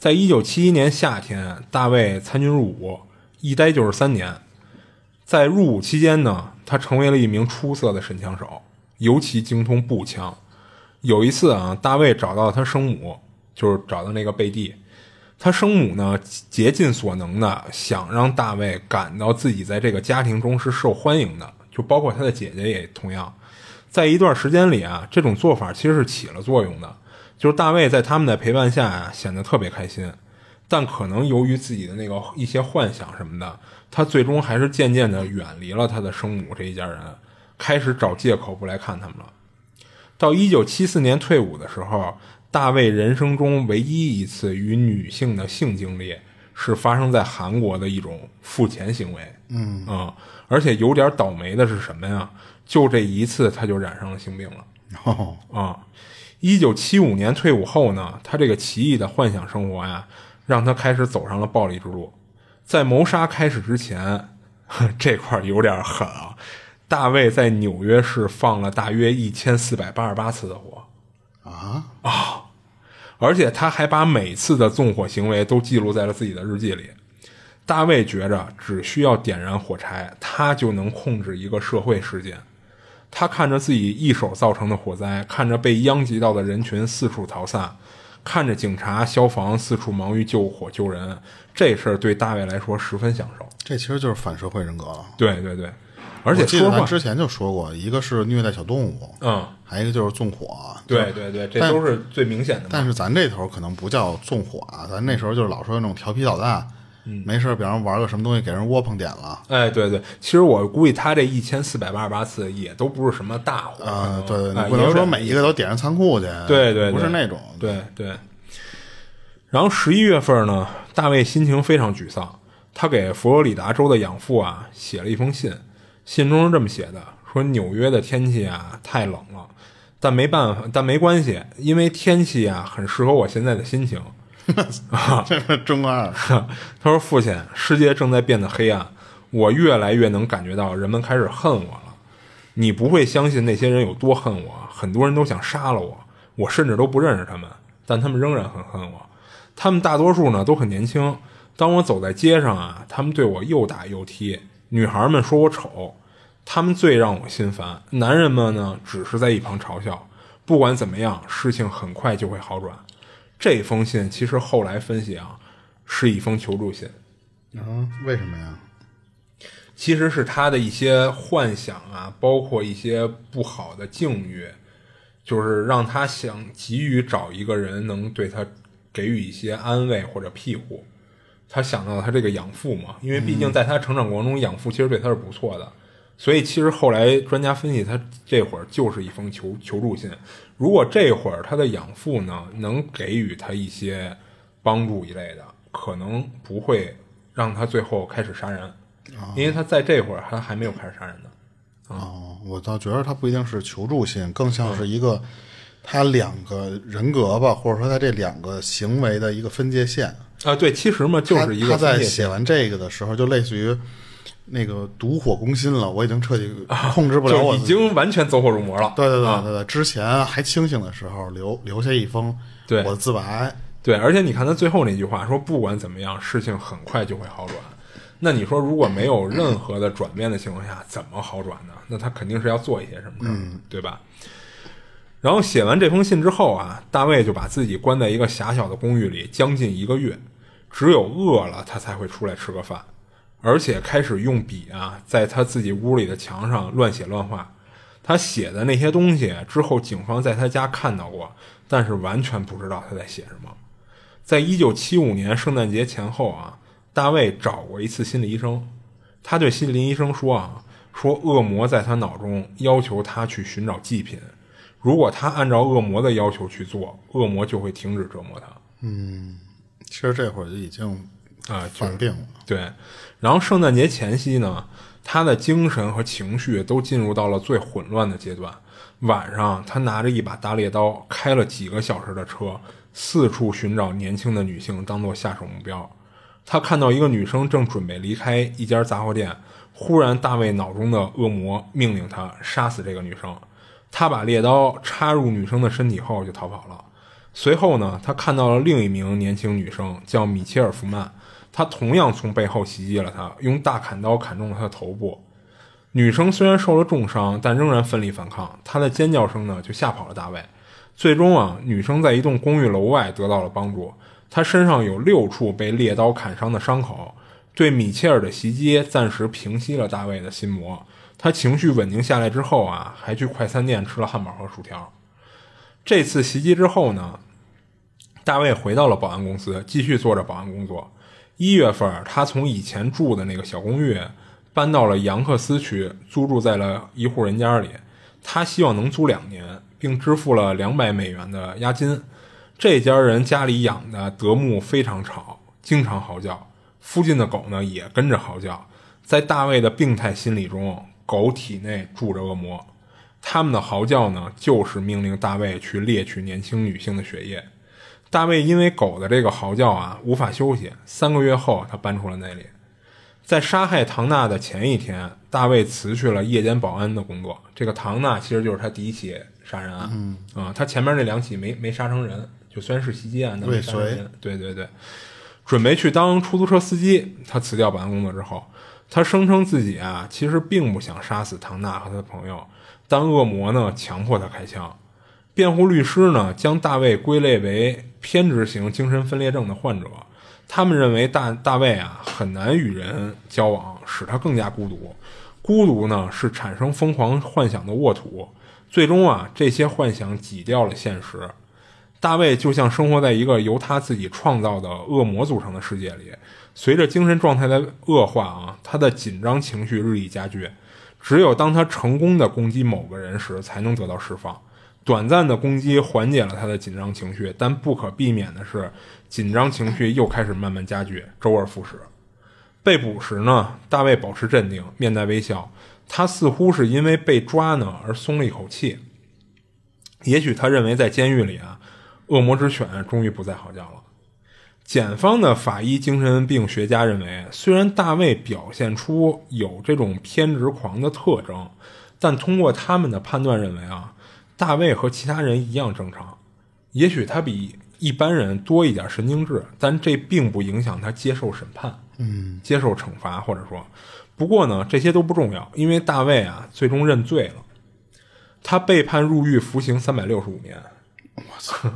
A: 在一九七一年夏天，大卫参军入伍，一待就是三年。在入伍期间呢，他成为了一名出色的神枪手。尤其精通步枪。有一次啊，大卫找到他生母，就是找到那个贝蒂。他生母呢，竭尽所能的想让大卫感到自己在这个家庭中是受欢迎的，就包括他的姐姐也同样。在一段时间里啊，这种做法其实是起了作用的，就是大卫在他们的陪伴下啊，显得特别开心。但可能由于自己的那个一些幻想什么的，他最终还是渐渐的远离了他的生母这一家人。开始找借口不来看他们了。到一九七四年退伍的时候，大卫人生中唯一一次与女性的性经历是发生在韩国的一种付钱行为。嗯啊，而且有点倒霉的是什么呀？就这一次，他就染上了性病了。哦啊，一九七五年退伍后呢，他这个奇异的幻想生活呀，让他开始走上了暴力之路。在谋杀开始之前，这块有点狠啊。大卫在纽约市放了大约一千四百八十八次的火，
B: 啊
A: 啊！而且他还把每次的纵火行为都记录在了自己的日记里。大卫觉着只需要点燃火柴，他就能控制一个社会事件。他看着自己一手造成的火灾，看着被殃及到的人群四处逃散，看着警察、消防四处忙于救火救人，这事儿对大卫来说十分享受。
B: 这其实就是反社会人格了。
A: 对对对。而且说
B: 咱之前就说过，一个是虐待小动物，
A: 嗯，
B: 还一个就是纵火，
A: 对对对，这都是最明显的。
B: 但是咱这头可能不叫纵火啊，咱那时候就是老说那种调皮捣蛋，没事，比方玩个什么东西给人窝棚点了。
A: 哎，对对，其实我估计他这一千四百八十八次也都不是什么大火
B: 啊，对对，不能说每一个都点上仓库去，
A: 对对，
B: 不是那种，
A: 对对。然后十一月份呢，大卫心情非常沮丧，他给佛罗里达州的养父啊写了一封信。信中是这么写的：说纽约的天气啊太冷了，但没办法，但没关系，因为天气啊很适合我现在的心情。
B: 这是中二。
A: 他说：“父亲，世界正在变得黑暗，我越来越能感觉到人们开始恨我了。你不会相信那些人有多恨我，很多人都想杀了我，我甚至都不认识他们，但他们仍然很恨我。他们大多数呢都很年轻。当我走在街上啊，他们对我又打又踢。女孩们说我丑。”他们最让我心烦，男人们呢，只是在一旁嘲笑。不管怎么样，事情很快就会好转。这封信其实后来分析啊，是一封求助信。
B: 啊，为什么呀？
A: 其实是他的一些幻想啊，包括一些不好的境遇，就是让他想急于找一个人能对他给予一些安慰或者庇护。他想到他这个养父嘛，因为毕竟在他成长过程中，养父其实对他是不错的。所以其实后来专家分析，他这会儿就是一封求求助信。如果这会儿他的养父呢能给予他一些帮助一类的，可能不会让他最后开始杀人，因为他在这会儿他还没有开始杀人呢。
B: 哦，我倒觉得他不一定是求助信，更像是一个他两个人格吧，或者说他这两个行为的一个分界线。
A: 啊，对，其实嘛，就是一个
B: 他他在写完这个的时候，就类似于那个毒火攻心了，我已经彻底控制不了 我
A: 已经完全走火入魔了。
B: 对对对
A: 啊
B: 对对，之前还清醒的时候留留下一封
A: 对
B: 我的自白，
A: 对，而且你看他最后那句话说，不管怎么样，事情很快就会好转。那你说，如果没有任何的转变的情况下，怎么好转呢？那他肯定是要做一些什么事儿，对吧？然后写完这封信之后啊，大卫就把自己关在一个狭小的公寓里将近一个月，只有饿了他才会出来吃个饭，而且开始用笔啊，在他自己屋里的墙上乱写乱画。他写的那些东西之后，警方在他家看到过，但是完全不知道他在写什么。在一九七五年圣诞节前后啊，大卫找过一次心理医生，他对心理医生说啊，说恶魔在他脑中要求他去寻找祭品，如果他按照恶魔的要求去做，恶魔就会停止折磨他。
B: 嗯其实这会儿就已经
A: 啊、就
B: 犯病了。
A: 对，然后圣诞节前夕呢，他的精神和情绪都进入到了最混乱的阶段。晚上，他拿着一把大猎刀，开了几个小时的车，四处寻找年轻的女性当做下手目标。他看到一个女生正准备离开一家杂货店，忽然大卫脑中的恶魔命令他杀死这个女生。他把猎刀插入女生的身体后就逃跑了。随后呢，他看到了另一名年轻女生，叫米切尔·福曼。他同样从背后袭击了她，用大砍刀砍中了她的头部。女生虽然受了重伤，但仍然奋力反抗。她的尖叫声呢，就吓跑了大卫。最终啊，女生在一栋公寓楼外得到了帮助。她身上有六处被猎刀砍伤的伤口。对米切尔的袭击暂时平息了大卫的心魔。他情绪稳定下来之后啊，还去快餐店吃了汉堡和薯条。这次袭击之后呢，大卫回到了保安公司，继续做着保安工作。一月份，他从以前住的那个小公寓搬到了杨克斯区，租住在了一户人家里。他希望能租两年，并支付了两百美元的押金。这家人家里养的德牧非常吵，经常嚎叫，附近的狗呢也跟着嚎叫。在大卫的病态心理中，狗体内住着恶魔，他们的嚎叫呢，就是命令大卫去猎取年轻女性的血液。大卫因为狗的这个嚎叫啊，无法休息。三个月后，他搬出了那里。在杀害唐娜的前一天，大卫辞去了夜间保安的工作。这个唐娜其实就是他第一起杀人案。嗯啊，他前面那两起没没杀成人，就虽然是袭击案，但没杀成人。对对对，准备去当出租车司机。他辞掉保安工作之后，他声称自己啊，其实并不想杀死唐娜和他的朋友，但恶魔呢强迫他开枪。辩护律师呢将大卫归类为偏执型精神分裂症的患者。他们认为大大卫啊很难与人交往，使他更加孤独。孤独呢是产生疯狂幻想的沃土。最终啊，这些幻想挤掉了现实。大卫就像生活在一个由他自己创造的恶魔组成的世界里。随着精神状态的恶化啊，他的紧张情绪日益加剧。只有当他成功的攻击某个人时，才能得到释放。短暂的攻击缓解了他的紧张情绪，但不可避免的是，紧张情绪又开始慢慢加剧，周而复始。被捕时呢，大卫保持镇定，面带微笑。他似乎是因为被抓呢而松了一口气。也许他认为在监狱里啊，恶魔之犬终于不再嚎叫了。检方的法医精神病学家认为，虽然大卫表现出有这种偏执狂的特征，但通过他们的判断认为啊，大卫和其他人一样正常。也许他比一般人多一点神经质，但这并不影响他接受审判，嗯，接受惩罚，或者说，不过呢，这些都不重要，因为大卫啊最终认罪了，他被判入狱服刑三百六十五年。我操！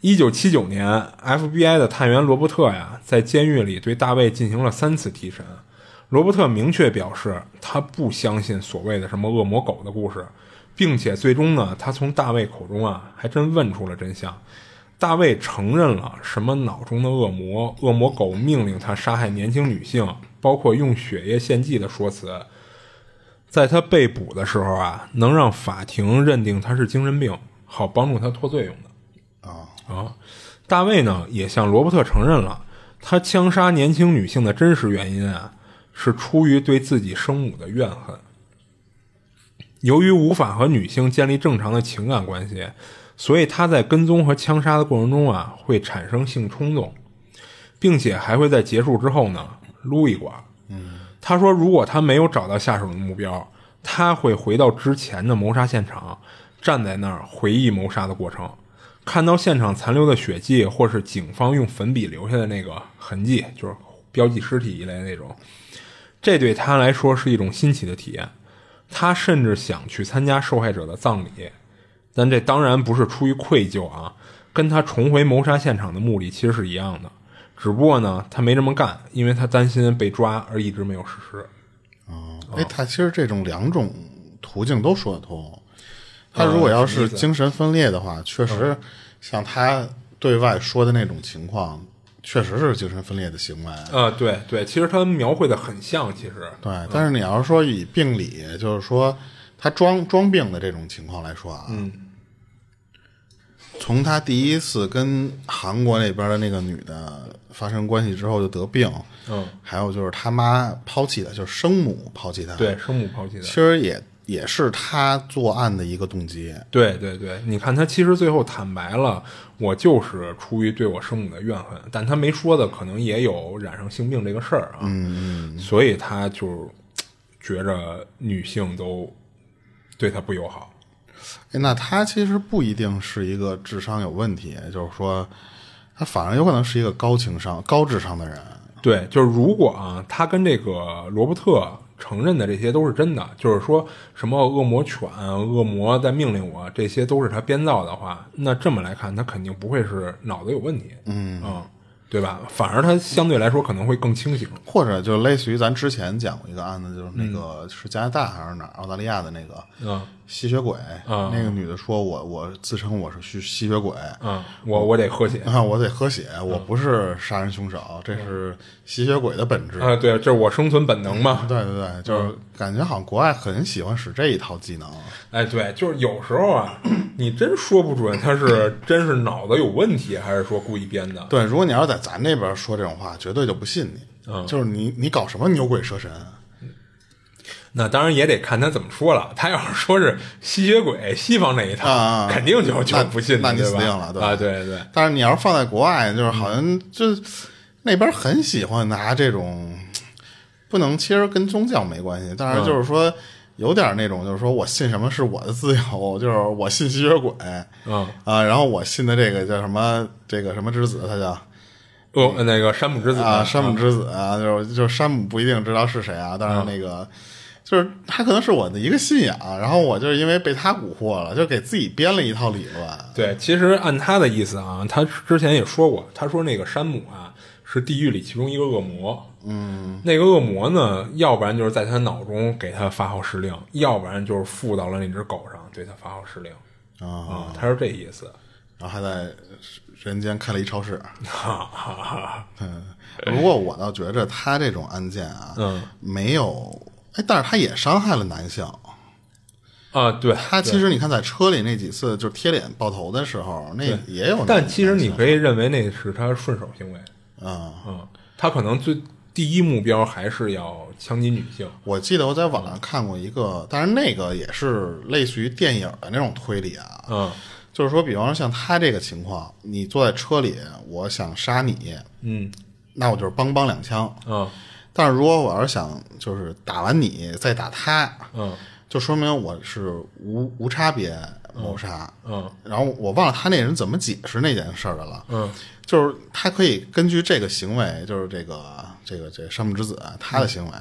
A: 一九七九年，FBI 的探员罗伯特呀，在监狱里对大卫进行了三次提审。罗伯特明确表示，他不相信所谓的什么恶魔狗的故事，并且最终呢，他从大卫口中啊，还真问出了真相。大卫承认了什么脑中的恶魔、恶魔狗命令他杀害年轻女性，包括用血液献祭的说辞。在他被捕的时候啊，能让法庭认定他是精神病，好帮助他脱罪用的。
B: 啊
A: 啊，大卫呢也向罗伯特承认了，他枪杀年轻女性的真实原因啊，是出于对自己生母的怨恨。由于无法和女性建立正常的情感关系，所以他在跟踪和枪杀的过程中啊，会产生性冲动，并且还会在结束之后呢撸一管。嗯，他说，如果他没有找到下手的目标，他会回到之前的谋杀现场，站在那儿回忆谋杀的过程，看到现场残留的血迹，或是警方用粉笔留下的那个痕迹，就是标记尸体一类那种。这对他来说是一种新奇的体验。他甚至想去参加受害者的葬礼，但这当然不是出于愧疚啊，跟他重回谋杀现场的目的其实是一样的，只不过呢，他没这么干，因为他担心被抓而一直没有实施。
B: 哦，哎，他其实这种两种途径都说得通。他如果要是精神分裂的话，确实像他对外说的那种情况。确实是精神分裂的行为
A: 啊，对对，其实他描绘的很像，其实
B: 对。但是你要是说以病理，就是说他装装病的这种情况来说啊，
A: 嗯，
B: 从他第一次跟韩国那边的那个女的发生关系之后就得病，
A: 嗯，
B: 还有就是他妈抛弃的，就是生母抛弃他，
A: 对，生母抛弃他，
B: 其实也。也是他作案的一个动机。
A: 对对对，你看他其实最后坦白了，我就是出于对我生母的怨恨，但他没说的可能也有染上性病这个事儿啊。
B: 嗯嗯。
A: 所以他就觉着女性都对他不友好。
B: 哎，那他其实不一定是一个智商有问题，就是说他反而有可能是一个高情商、高智商的人。
A: 对，就是如果啊，他跟这个罗伯特。承认的这些都是真的，就是说什么恶魔犬、恶魔在命令我，这些都是他编造的话，那这么来看，他肯定不会是脑子有问题，
B: 嗯。
A: 对吧？反而他相对来说可能会更清醒，
B: 或者就类似于咱之前讲过一个案子，就是那个是加拿大还是哪澳大利亚的那个，
A: 嗯。
B: 吸血鬼，那个女的说：“我我自称我是吸吸血鬼，
A: 嗯，我我得喝血。
B: 啊，我得喝血，我不是杀人凶手，这是吸血鬼的本质
A: 啊，对，就是我生存本能嘛，
B: 对对对，就是感觉好像国外很喜欢使这一套技能，
A: 哎，对，就是有时候啊，你真说不准他是真是脑子有问题，还是说故意编的，
B: 对，如果你要是在咱那边说这种话，绝对就不信你，
A: 嗯，
B: 就是你你搞什么牛鬼蛇神。”
A: 那当然也得看他怎么说了。他要是说是吸血鬼，西方那一套，肯定就就不信，
B: 那你死定了，
A: 对啊，对对。
B: 但是你要是放在国外，就是好像就那边很喜欢拿这种，不能其实跟宗教没关系，但是就是说有点那种，就是说我信什么是我的自由，就是我信吸血鬼，
A: 嗯
B: 啊，然后我信的这个叫什么这个什么之子，他叫
A: 哦那个山姆之子
B: 啊，山姆之子啊，就是就是山姆不一定知道是谁啊，但是那个。就是他可能是我的一个信仰，然后我就是因为被他蛊惑了，就给自己编了一套理论。
A: 对，其实按他的意思啊，他之前也说过，他说那个山姆啊是地狱里其中一个恶魔。
B: 嗯，
A: 那个恶魔呢，要不然就是在他脑中给他发号施令，要不然就是附到了那只狗上对他发号施令。啊，他是这意思。
B: 然后还在人间开了一超市。
A: 哈哈哈。
B: 嗯，不过我倒觉着他这种案件啊，
A: 嗯，
B: 没有。哎，但是他也伤害了男性
A: 啊！对
B: 他其实你看，在车里那几次就是贴脸爆头的时候，那也有。
A: 但其实你可以认为那是他顺手行为
B: 啊
A: 嗯，他可能最第一目标还是要枪击女性。
B: 我记得我在网上看过一个，但是那个也是类似于电影的那种推理啊。
A: 嗯，
B: 就是说，比方说像他这个情况，你坐在车里，我想杀你，
A: 嗯，
B: 那我就是梆梆两枪，
A: 嗯。
B: 但是如果我要是想就是打完你再打他，
A: 嗯，
B: 就说明我是无无差别谋
A: 杀，嗯，
B: 然后我忘了他那人怎么解释那件事的了，
A: 嗯，
B: 就是他可以根据这个行为，就是这个这个这山木之子他的行为，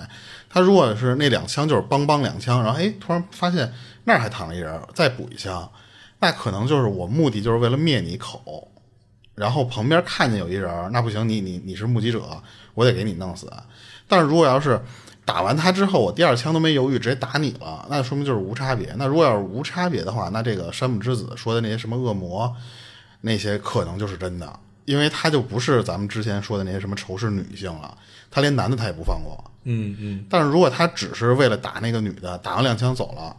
B: 他如果是那两枪就是梆梆两枪，然后哎突然发现那儿还躺着一人，再补一枪，那可能就是我目的就是为了灭你口，然后旁边看见有一人，那不行，你你你是目击者，我得给你弄死。但是如果要是打完他之后，我第二枪都没犹豫，直接打你了，那说明就是无差别。那如果要是无差别的话，那这个山姆之子说的那些什么恶魔，那些可能就是真的因为他就不是咱们之前说的那些什么仇视女性了，他连男的他也不放过。
A: 嗯嗯，
B: 但是如果他只是为了打那个女的，打完两枪走了，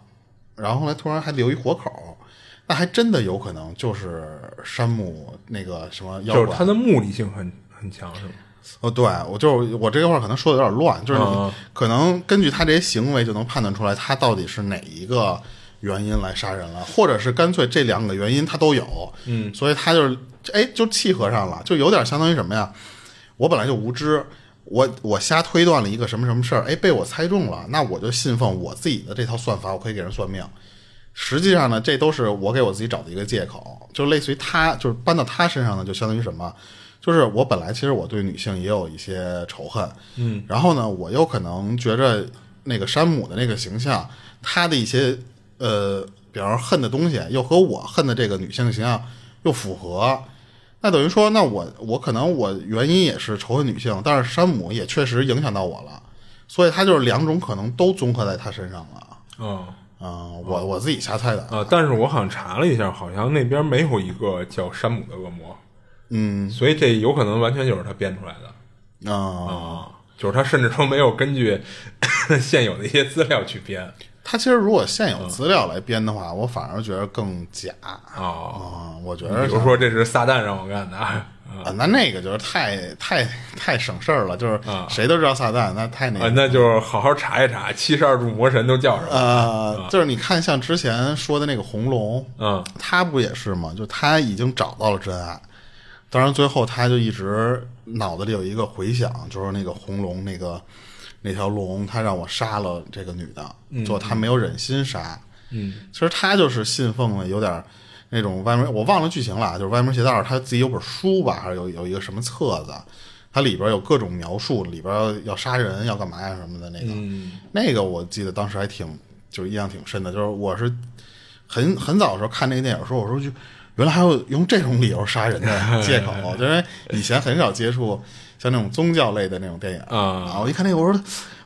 B: 然后后来突然还留一活口，那还真的有可能就是山姆那个什么妖怪。
A: 就是他的目的性很很强，是吗？
B: 哦，对我就是我这个话可能说的有点乱，就是你
A: 嗯
B: 可能根据他这些行为就能判断出来他到底是哪一个原因来杀人了，或者是干脆这两个原因他都有，嗯，所以他就是哎就契合上了，就有点相当于什么呀？我本来就无知，我我瞎推断了一个什么什么事儿，哎被我猜中了，那我就信奉我自己的这套算法，我可以给人算命。实际上呢，这都是我给我自己找的一个借口，就类似于他，就是搬到他身上呢，就相当于什么？就是我本来其实我对女性也有一些仇恨，嗯，然后呢，我又可能觉着那个山姆的那个形象，他的一些呃，比方说恨的东西，又和我恨的这个女性形象又符合，那等于说，那我我可能我原因也是仇恨女性，但是山姆也确实影响到我了，所以他就是两种可能都综合在他身上了。
A: 嗯
B: 啊、我我自己瞎猜的。
A: 啊，但是我好像查了一下，好像那边没有一个叫山姆的恶魔，
B: 嗯
A: 所以这有可能完全就是他编出来的
B: 啊、
A: 啊，就是他甚至都没有根据 现有的一些资料去编
B: 他其实如果现有资料来编的话，我反而觉得更假啊、
A: 啊。
B: 我觉得
A: 比如说这是撒旦让我干的啊，
B: 啊，那那个就是太太太省事儿了，就是
A: 啊
B: 谁都知道撒旦，那太那个。
A: 啊那就是好好查一查七十二柱魔神都叫什么。
B: 呃，就是你看，像之前说的那个红龙，
A: 嗯
B: 他不也是吗？就他已经找到了真爱，当然最后他就一直脑子里有一个回响，就是那个红龙那个那条龙，他让我杀了这个女的，最后他没有忍心杀。
A: 嗯
B: 其实他就是信奉了有点儿那种歪门，我忘了剧情了啊，就是歪门邪道，他自己有本书吧，还是有有一个什么册子，它里边有各种描述，里边要要杀人要干嘛呀什么的那个，
A: 嗯
B: 那个我记得当时还挺就是印象挺深的，就是我是很很早的时候看那个电影的时候，我说就原来还有用这种理由杀人的 借口，就因为以前很少接触像那种宗教类的那种电影。
A: 啊。
B: 我一看那个我说。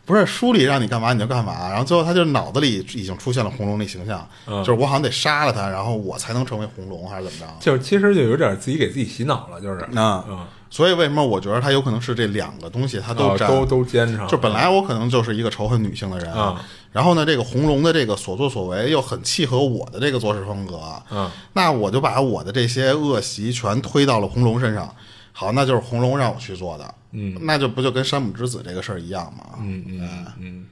B: 不是书里让你干嘛你就干嘛，然后最后他就脑子里已经出现了红龙那形象，
A: 嗯
B: 就是我好像得杀了他，然后我才能成为红龙，还是怎么着？
A: 就是其实就有点自己给自己洗脑了，就是。
B: 啊。
A: 嗯
B: 所以为什么我觉得他有可能是这两个东西他都沾，
A: 啊都都兼上，
B: 就本来我可能就是一个仇恨女性的人，
A: 啊
B: 然后呢，这个红龙的这个所作所为又很契合我的这个做事风格，
A: 嗯
B: 那我就把我的这些恶习全推到了红龙身上。好，那就是红龙让我去做的，嗯，那就不就跟山姆之子这个事儿一样吗？
A: 嗯嗯嗯，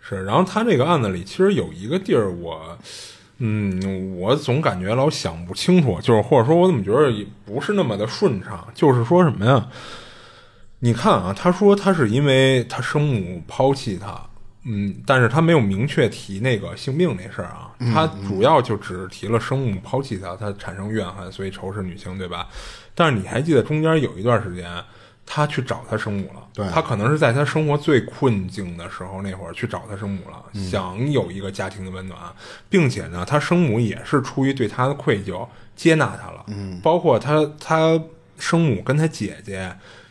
A: 是。然后他这个案子里其实有一个地儿我。嗯，我总感觉老想不清楚，就是或者说，我怎么觉得也不是那么的顺畅？就是说什么呀？你看啊，他说他是因为他生母抛弃他，嗯，但是他没有明确提那个性病那事儿啊，他主要就只提了生母抛弃他，他产生怨恨，所以仇视女性，对吧？但是你还记得中间有一段时间，他去找他生母了，
B: 对。
A: 他可能是在他生活最困境的时候那会儿去找他生母了，想有一个家庭的温暖，并且呢，他生母也是出于对他的愧疚接纳他了，嗯，包括他他生母跟他姐姐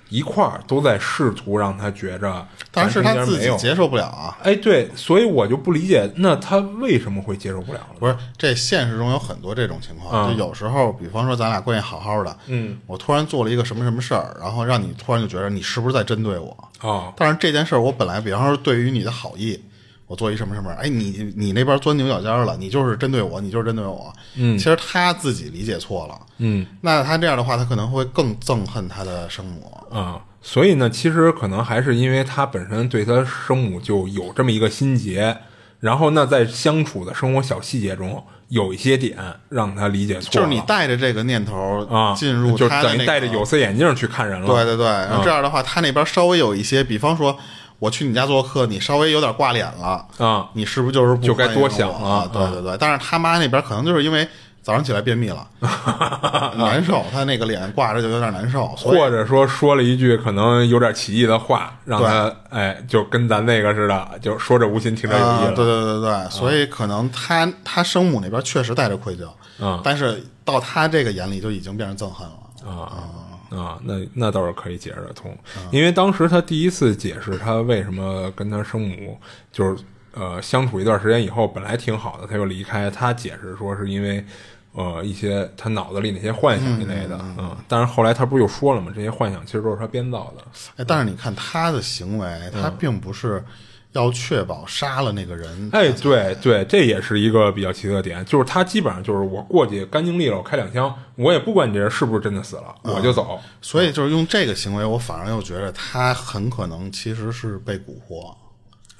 A: 一块儿都在试图让他觉着，
B: 但是他自。己接受不了啊。
A: 哎，对，所以我就不理解，那他为什么会接受不了了？
B: 不是，这现实中有很多这种情况，
A: 嗯
B: 就有时候，比方说咱俩关系好好的，
A: 嗯，
B: 我突然做了一个什么什么事儿，然后让你突然就觉得你是不是在针对我？
A: 哦，
B: 但是这件事儿，我本来比方说对于你的好意，我做一什么什么，哎，你你那边钻牛角尖了，你就是针对我，你就是针对我。
A: 嗯
B: 其实他自己理解错了。
A: 嗯
B: 那他这样的话，他可能会更憎恨他的生母。
A: 啊、所以呢，其实可能还是因为他本身对他生母就有这么一个心结，然后那，在相处的生活小细节中，有一些点让他理解错了，
B: 就是你带着这个念头
A: 啊
B: 进入
A: 就等于戴着有色眼镜去看人了，
B: 对对对，这样的话，他那边稍微有一些，比方说我去你家做客，你稍微有点挂脸了，
A: 啊，
B: 你是不是就是不
A: 就该多想
B: 我？
A: 了
B: 对对对，但是他妈那边可能就是因为早上起来便秘了，难受，他那个脸挂着就有点难受，
A: 或者说说了一句可能有点歧义的话，让他哎，就跟咱那个似的，就说着无心，听者有意
B: 啊，
A: 了。
B: 对对对对，所以可能他他生母那边确实带着愧疚，
A: 嗯。
B: 但是到他这个眼里就已经变成憎恨了。
A: 啊啊，那那倒是可以解释得通，
B: 嗯
A: 因为当时他第一次解释他为什么跟他生母就是呃相处一段时间以后本来挺好的，他又离开，他解释说是因为呃一些他脑子里那些幻想一类的，嗯，但是后来他不是又说了吗？这些幻想其实都是他编造的。
B: 哎，但是你看他的行为，他并不是要确保杀了那个人。
A: 哎，对对，这也是一个比较奇特的点，就是他基本上就是我过去干净利落，开两枪，我也不管你这人是不是真的死了，我就走。
B: 所以就是用这个行为，我反而又觉得他很可能其实是被蛊惑。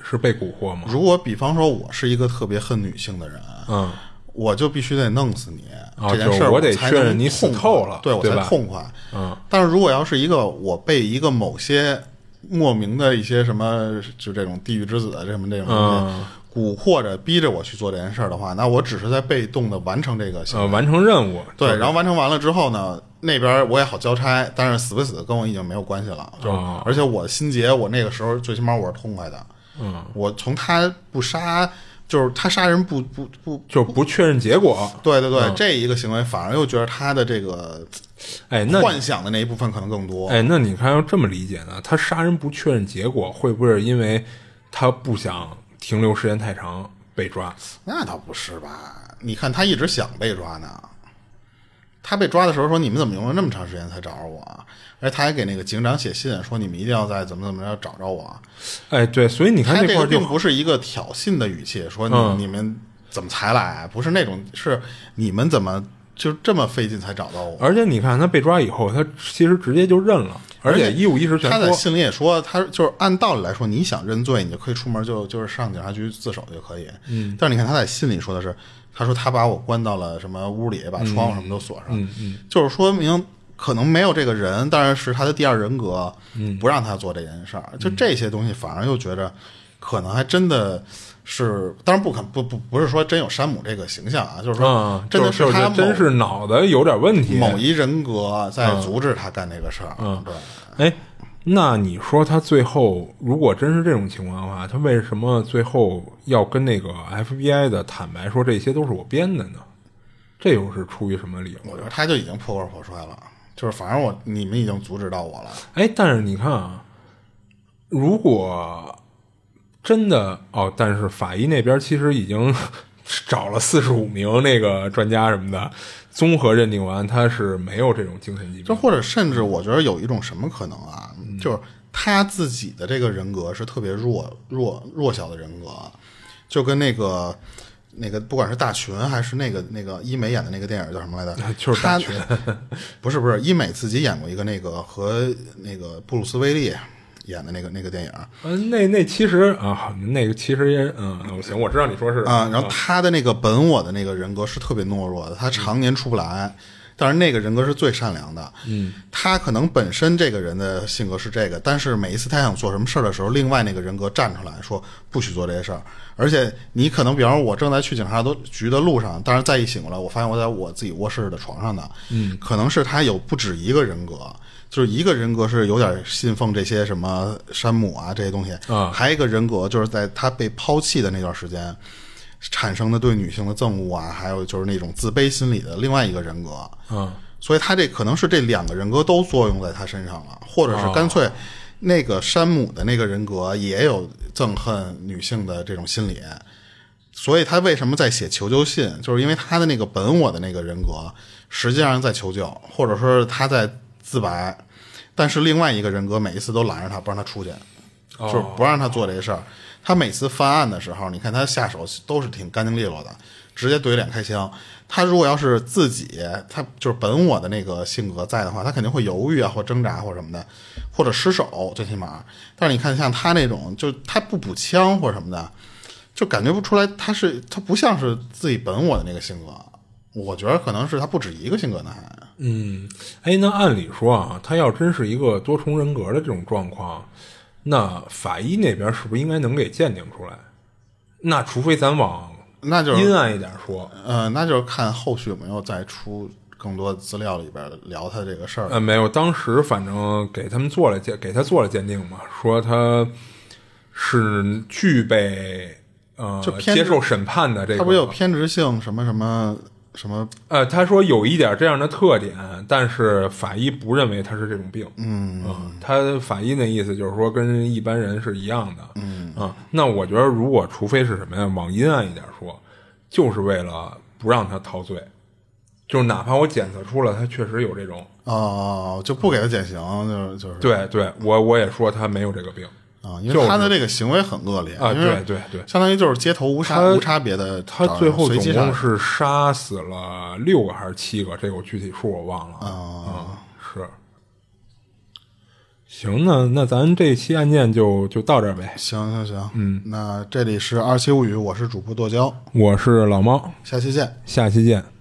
A: 是被蛊惑吗？
B: 如果比方说我是一个特别恨女性的人，
A: 嗯，
B: 我就必须得弄死你，
A: 啊
B: 这件事儿
A: 就是我得确认你死
B: 痛
A: 透了
B: 对我才痛快。
A: 嗯，
B: 但是如果要是一个我被一个某些莫名的一些什么，就这种地狱之子啊什么这种东西、
A: 嗯
B: 蛊惑着逼着我去做这件事儿的话，那我只是在被动的完成这个行为。
A: 呃，完成任务，
B: 对，然后完成完了之后呢，那边我也好交差，但是死不死跟我已经没有关系了。就、
A: 哦
B: 而且我的心结，我那个时候最起码我是痛快的。
A: 嗯，
B: 我从他不杀，就是他杀人不不不，
A: 就是不确认结果。
B: 对对对，
A: 嗯
B: 这一个行为反而又觉得他的这个
A: 哎，那
B: 幻想的那一部分可能更多。
A: 哎，那你看要这么理解呢？他杀人不确认结果，会不会是因为他不想停留时间太长被抓？
B: 那倒不是吧？你看他一直想被抓呢。他被抓的时候说：“你们怎么用了那么长时间才找着我啊？”而且他还给那个警长写信说：“你们一定要在怎么怎么着找着我啊。
A: 哎，对，所以你”看
B: 这
A: 块儿
B: 并不是一个挑衅的语气，说你、
A: 嗯
B: 你们怎么才来？不是那种，是你们怎么就这么费劲才找到我？
A: 而且你看他被抓以后，他其实直接就认了，而且一五一十。
B: 他在信里也说，他就是按道理来说，你想认罪，你就可以出门就就是上警察局自首就可以。嗯，但是你看他在信里说的是，他说他把我关到了什么屋里，把窗户什么都锁上，
A: 嗯嗯，
B: 就是说明可能没有这个人，但是是他的第二人格，
A: 嗯
B: 不让他做这件事儿。就这些东西，反而又觉着可能还真的。是，当然不可不不不是说真有山姆这个形象啊，就是说
A: 嗯，
B: 真的
A: 是
B: 他某
A: 真是脑子有点问题。
B: 某一人格在阻止他干这个事儿。
A: 嗯
B: 对，
A: 哎，那你说他最后如果真是这种情况的话，他为什么最后要跟那个 FBI 的坦白说这些都是我编的呢？这又是出于什么理由？
B: 我觉得他就已经破罐破摔了，就是反正我你们已经阻止到我了。
A: 哎，但是你看啊，如果真的哦，但是法医那边其实已经 找了四十五名那个专家什么的，综合认定完他是没有这种精神疾病。
B: 就或者甚至我觉得有一种什么可能啊，
A: 嗯
B: 就是他自己的这个人格是特别弱弱弱小的人格，就跟那个。那个不管是大群还是那个那个医美演的那个电影叫什么来着？
A: 就是大群
B: 不是不是医美自己演过一个那个和那个布鲁斯威利演的那个那个电影
A: 嗯，那那其实啊，那个其实也嗯，行，我知道你说是
B: 啊，然后他的那个本我的那个人格是特别懦弱的，他常年出不来。但是那个人格是最善良的，嗯，他可能本身这个人的性格是这个，但是每一次他想做什么事儿的时候，另外那个人格站出来说不许做这些事儿。而且你可能，比方说，我正在去警察局的路上，但是再一醒过来，我发现我在我自己卧室的床上呢，嗯，可能是他有不止一个人格，就是一个人格是有点信奉这些什么山姆啊这些东西，
A: 啊
B: 还有一个人格就是在他被抛弃的那段时间。产生的对女性的憎恶啊，还有就是那种自卑心理的另外一个人格，
A: 嗯，
B: 所以他这可能是这两个人格都作用在他身上了，或者是干脆那个山姆的那个人格也有憎恨女性的这种心理，所以他为什么在写求救信，就是因为他的那个本我的那个人格实际上在求救，或者说是他在自白，但是另外一个人格每一次都拦着他，不让他出去，就是不让他做这些事儿。他每次犯案的时候，你看他下手都是挺干净利落的，直接怼脸开枪。他如果要是自己，他就是本我的那个性格在的话，他肯定会犹豫啊，或挣扎或什么的，或者失手，最起码。但是你看像他那种，就他不补枪或什么的，就感觉不出来他是他不像是自己本我的那个性格。我觉得可能是他不止一个性格呢，还。
A: 嗯，哎，那按理说啊，他要真是一个多重人格的这种状况，那法医那边是不是应该能给鉴定出来？那除非咱往
B: 那就是
A: 阴暗一点说，
B: 呃，那就是看后续有没有再出更多资料里边聊他这个事儿。
A: 呃，没有，当时反正给他们做了鉴，给他做了鉴定嘛，说他是具备呃
B: 就偏
A: 接受审判的这个，
B: 他不有偏执性什么什么什么？
A: 呃，他说有一点这样的特点，但是法医不认为他是这种病。嗯他法医那意思就是说跟一般人是一样的。嗯啊，那我觉得如果除非是什么呀，往阴暗一点说，就是为了不让他陶醉。就是哪怕我检测出了他确实有这种，
B: 哦，就不给他减刑，就是就是
A: 对对，我我也说他没有这个病
B: 啊，因为他的这个行为很恶劣
A: 啊，对对对，
B: 相当于就是街头无差无差别的，
A: 他最后总共是杀死了六个还是七个？这个我具体数我忘了啊。是，行，那那咱这期案件就就到这儿呗。
B: 行行行，嗯，那这里是二七物语，我是主播剁椒，
A: 我是老猫，
B: 下期见。
A: 下期见。